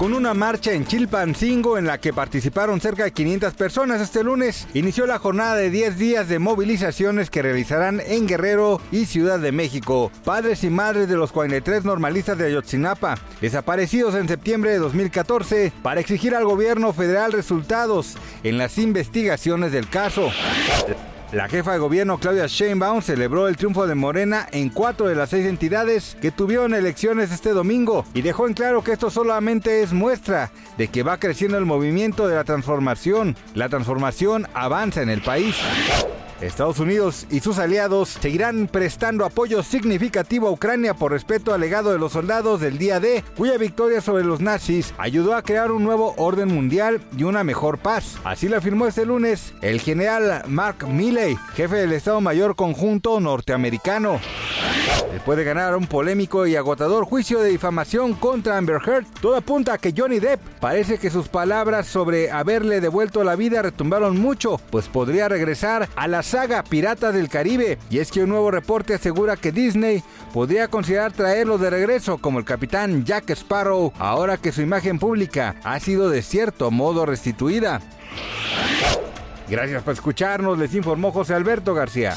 Con una marcha en Chilpancingo en la que participaron cerca de 500 personas este lunes, inició la jornada de 10 días de movilizaciones que realizarán en Guerrero y Ciudad de México. Padres y madres de los 43 normalistas de Ayotzinapa, desaparecidos en septiembre de 2014, para exigir al gobierno federal resultados en las investigaciones del caso. La jefa de gobierno Claudia Sheinbaum celebró el triunfo de Morena en cuatro de las seis entidades que tuvieron elecciones este domingo y dejó en claro que esto solamente es muestra de que va creciendo el movimiento de la transformación. La transformación avanza en el país. Estados Unidos y sus aliados seguirán prestando apoyo significativo a Ucrania por respeto al legado de los soldados del día D, cuya victoria sobre los nazis ayudó a crear un nuevo orden mundial y una mejor paz. Así lo afirmó este lunes el general Mark Milley, jefe del Estado Mayor Conjunto norteamericano. Después de ganar un polémico y agotador juicio de difamación contra Amber Heard, todo apunta a que Johnny Depp parece que sus palabras sobre haberle devuelto la vida retumbaron mucho, pues podría regresar a la saga Pirata del Caribe. Y es que un nuevo reporte asegura que Disney podría considerar traerlo de regreso como el capitán Jack Sparrow, ahora que su imagen pública ha sido de cierto modo restituida. Gracias por escucharnos, les informó José Alberto García.